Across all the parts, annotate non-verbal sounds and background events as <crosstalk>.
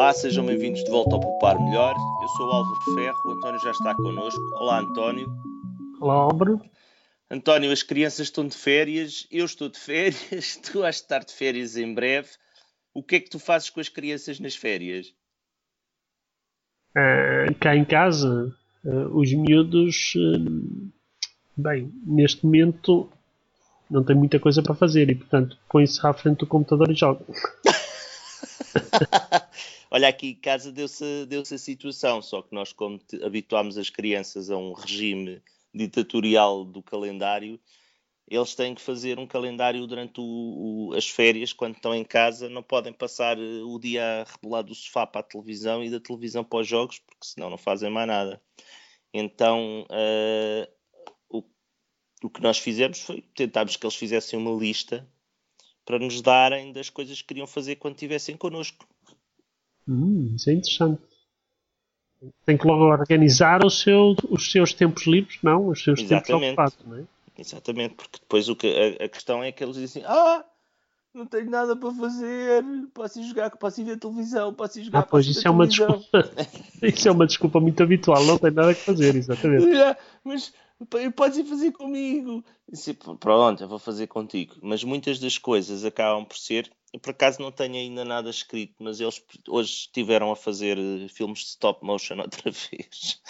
Olá, sejam bem-vindos de volta ao Poupar Melhor. Eu sou o Álvaro Ferro, o António já está connosco. Olá, António. Olá, Álvaro. António, as crianças estão de férias, eu estou de férias, <laughs> tu de estar de férias em breve. O que é que tu fazes com as crianças nas férias? Uh, cá em casa, uh, os miúdos, uh, bem, neste momento não tem muita coisa para fazer e, portanto, põe-se à frente do computador e joga. <laughs> <laughs> Olha, aqui casa deu-se deu a situação, só que nós, como habituámos as crianças a um regime ditatorial do calendário, eles têm que fazer um calendário durante o, o, as férias, quando estão em casa, não podem passar eh, o dia a rebolar do sofá para a televisão e da televisão para os jogos, porque senão não fazem mais nada. Então, uh, o, o que nós fizemos foi tentarmos que eles fizessem uma lista para nos darem das coisas que queriam fazer quando estivessem connosco. Hum, isso é interessante. Tem que logo organizar o seu, os seus tempos livres, não, os seus Exatamente. tempos ocupados, não é? Exatamente, porque depois o que, a, a, questão é que eles dizem ah, não tenho nada para fazer, posso ir jogar, posso ir ver televisão, posso ir jogar. Ah, pois isso é uma desculpa. <laughs> isso é uma desculpa muito habitual, não tem nada a fazer, exatamente. <laughs> É, mas podes ir fazer comigo. Disse, pronto, eu vou fazer contigo. Mas muitas das coisas acabam por ser. Eu por acaso não tenho ainda nada escrito, mas eles hoje estiveram a fazer eh, filmes de stop motion <laughs> outra vez.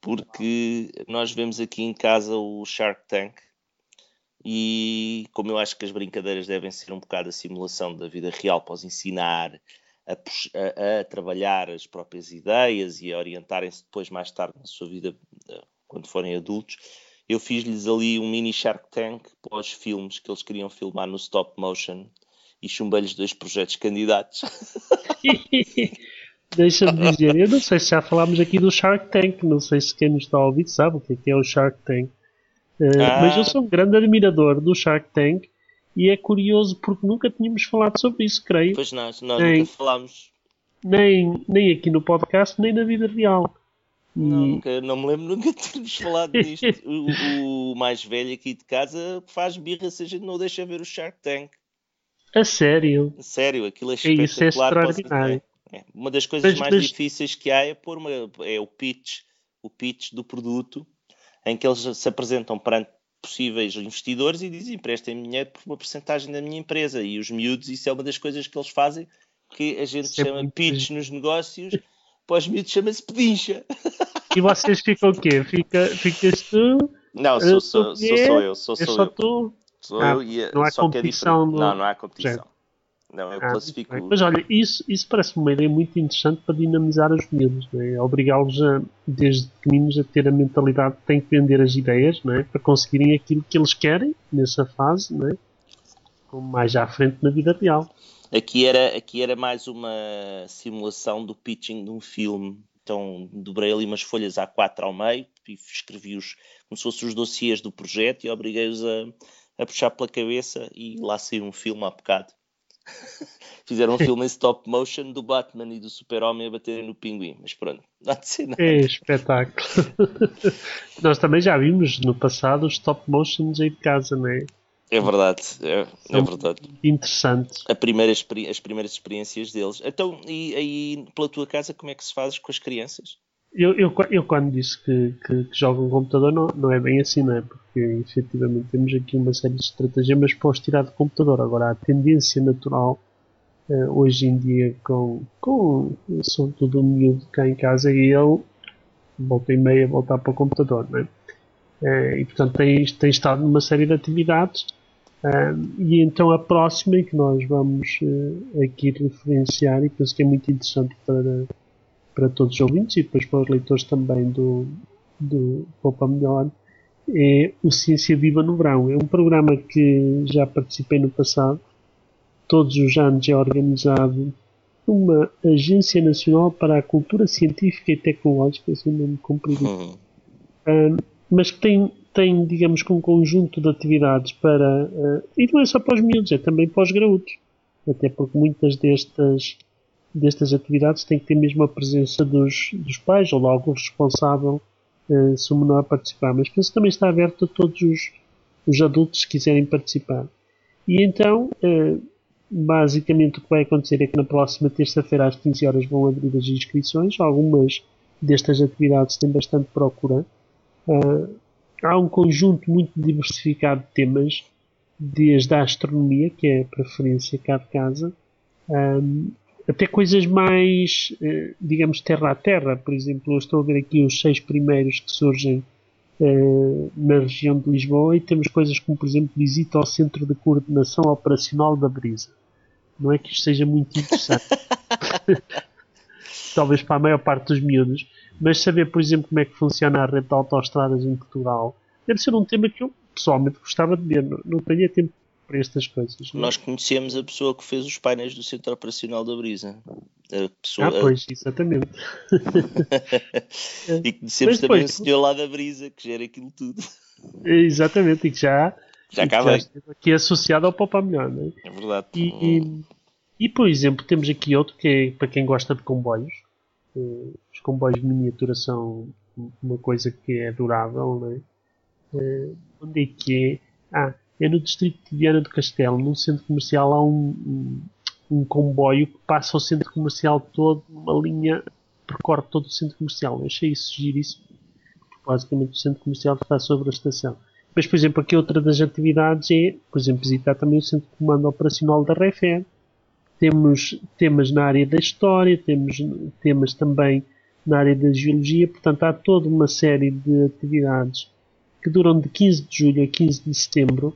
Porque nós vemos aqui em casa o Shark Tank e como eu acho que as brincadeiras devem ser um bocado a simulação da vida real para os ensinar a, a, a trabalhar as próprias ideias e a orientarem-se depois mais tarde na sua vida eh, quando forem adultos, eu fiz-lhes ali um mini Shark Tank para os filmes que eles queriam filmar no stop motion e chumbei-lhes dois projetos candidatos. <laughs> Deixa-me dizer, eu não sei se já falámos aqui do Shark Tank, não sei se quem nos está a ouvir sabe o que é, é o Shark Tank. Uh, ah. Mas eu sou um grande admirador do Shark Tank e é curioso porque nunca tínhamos falado sobre isso, creio. Pois nós, nós nem, nunca falámos. Nem, nem aqui no podcast, nem na vida real. Não, nunca, não me lembro <laughs> nunca termos falado disto. o, o, mais velho aqui de casa faz birra se a gente não deixa ver o Shark Tank. A sério? A sério, aquilo é espetacular. Isso é extraordinário. É. Uma das coisas mas, mais mas... difíceis que há é pôr uma, é o pitch, o pitch do produto em que eles se apresentam perante possíveis investidores e dizem emprestem dinheiro por uma porcentagem da minha empresa. E os miúdos, isso é uma das coisas que eles fazem que a gente Sempre chama pitch nos negócios, <laughs> para os miúdos chama-se pedincha. E vocês ficam o quê? Fica, ficas tu? Não, sou, sou, sou, sou eu. Sou, sou, é só eu. tu? Sou ah, eu e não há só competição. É do... Não, não há competição. Não, eu ah, classifico. Mas olha, isso, isso parece-me uma ideia muito interessante para dinamizar os miúdos, é? obrigá-los a, desde pequeninos a ter a mentalidade que têm que vender as ideias não é? para conseguirem aquilo que eles querem nessa fase, não é? Como mais à frente na vida real. Aqui era, aqui era mais uma simulação do pitching de um filme. Então dobrei ali umas folhas A4 ao meio e escrevi-os como se fossem os dossiês do projeto e obriguei-os a, a puxar pela cabeça e lá saiu um filme há bocado. <laughs> Fizeram um filme em stop motion do Batman e do Super-Homem a baterem no pinguim, mas pronto, não há de ser nada. É espetáculo. <laughs> Nós também já vimos no passado os stop motions aí de casa, não é? É verdade, é, é verdade. Interessante. A primeira, as primeiras experiências deles. Então, e aí pela tua casa, como é que se faz com as crianças? Eu, eu, eu quando disse que, que, que jogo um computador, não, não é bem assim, não é? Porque efetivamente temos aqui uma série de estratagemas para os tirar do computador. Agora, a tendência natural uh, hoje em dia, com, com sobretudo o miúdo cá em casa, é ele volta e meia voltar para o computador, não é? Uh, e portanto tem, tem estado numa série de atividades e então a próxima que nós vamos uh, aqui referenciar, e penso que é muito interessante para, para todos os ouvintes e depois para os leitores também do, do Poupa Melhor, é o Ciência Viva no Verão. É um programa que já participei no passado. Todos os anos é organizado uma Agência Nacional para a Cultura Científica e Tecnológica, o nome comprido, uhum. mas que tem tem, digamos, um conjunto de atividades para. Uh, e não é só para os miúdos, é também para os graúdos. Até porque muitas destas, destas atividades têm que ter mesmo a presença dos, dos pais ou de algum responsável uh, se o menor participar. Mas penso que também está aberto a todos os, os adultos que quiserem participar. E então, uh, basicamente o que vai acontecer é que na próxima terça-feira às 15 horas vão abrir as inscrições. Algumas destas atividades têm bastante procura. Uh, há um conjunto muito diversificado de temas, desde a astronomia, que é a preferência cá de casa, um, até coisas mais, uh, digamos, terra a terra. Por exemplo, eu estou a ver aqui os seis primeiros que surgem uh, na região de Lisboa e temos coisas como, por exemplo, visita ao Centro de Coordenação Operacional da Brisa. Não é que isto seja muito interessante. <laughs> Talvez para a maior parte dos miúdos. Mas saber, por exemplo, como é que funciona a rede de autoestradas em Portugal deve ser um tema que eu pessoalmente gostava de ver. Não, não tenho tempo para estas coisas. Não? Nós conhecemos a pessoa que fez os painéis do Centro Operacional da Brisa. A pessoa... Ah, pois, exatamente. <laughs> e conhecemos Mas também depois, o senhor lá da Brisa, que gera aquilo tudo. Exatamente, e que já, já, acaba. aqui associado ao Popa Melhor, não é? É verdade. E, e, e, por exemplo, temos aqui outro que é para quem gosta de comboios. Os comboios de miniatura são uma coisa que é durável, não é? Uh, onde é que é? Ah, é no distrito de Viana do Castelo, num centro comercial, há um, um, um comboio que passa o centro comercial todo, uma linha percorre todo o centro comercial. Eu achei isso giríssimo. Basicamente, o centro comercial está sobre a estação. Mas, por exemplo, aqui outra das atividades é, por exemplo, visitar também o centro de comando operacional da REFER. Temos temas na área da história, temos temas também na área da geologia, portanto, há toda uma série de atividades que duram de 15 de julho a 15 de setembro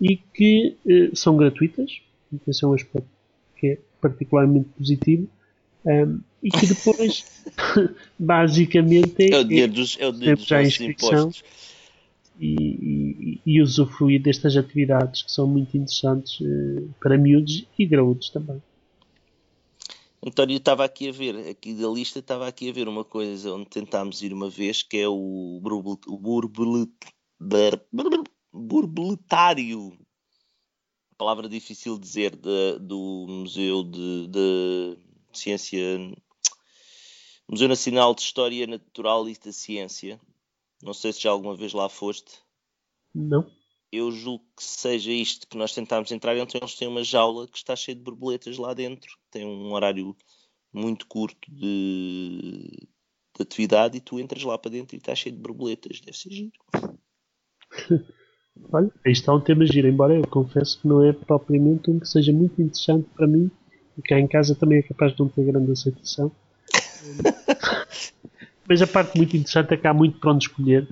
e que eh, são gratuitas. Esse é um aspecto que é particularmente positivo. Um, e que depois, <laughs> basicamente, é, é o dinheiro dos, é o dinheiro dos inscrição e, e, e, usufruir destas atividades que são muito interessantes uh, para miúdos e graúdos também. António, estava aqui a ver, aqui da lista, estava aqui a ver uma coisa onde tentámos ir uma vez, que é o borboletário, palavra difícil de dizer, de, do Museu de, de, Ciência, Museu Nacional de História Natural e da Ciência. Não sei se já alguma vez lá foste. Não eu julgo que seja isto que nós tentámos entrar, então eles têm uma jaula que está cheia de borboletas lá dentro, tem um horário muito curto de, de atividade e tu entras lá para dentro e está cheio de borboletas, deve ser giro. <laughs> Olha, aí está um tema giro, embora eu confesso que não é propriamente um que seja muito interessante para mim, e cá em casa também é capaz de não ter grande aceitação. <laughs> Mas a parte muito interessante é que há muito para onde escolher.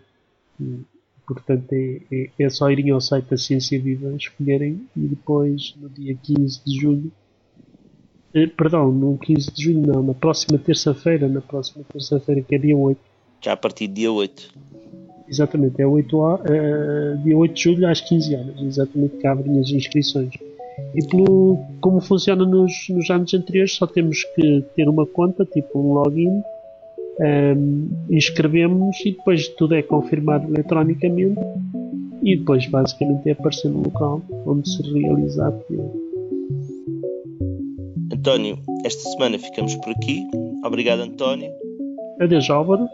Portanto, é, é, é, só irem ao site da Ciência Viva, escolherem e depois, no dia 15 de julho, eh, perdão, no 15 de julho, não, na próxima terça-feira, na próxima terça-feira, que é dia 8. Já a partir de dia 8. Exatamente, é 8 a, uh, dia 8 de julho às 15 horas, exatamente que abrem as inscrições. E pelo, como funciona nos, nos anos anteriores, só temos que ter uma conta, tipo um login, um, inscrevemos e depois tudo é confirmado eletronicamente e depois basicamente é aparecer no local onde se realiza a atividade. António, esta semana ficamos por aqui. Obrigado, António. Adeus, Álvaro.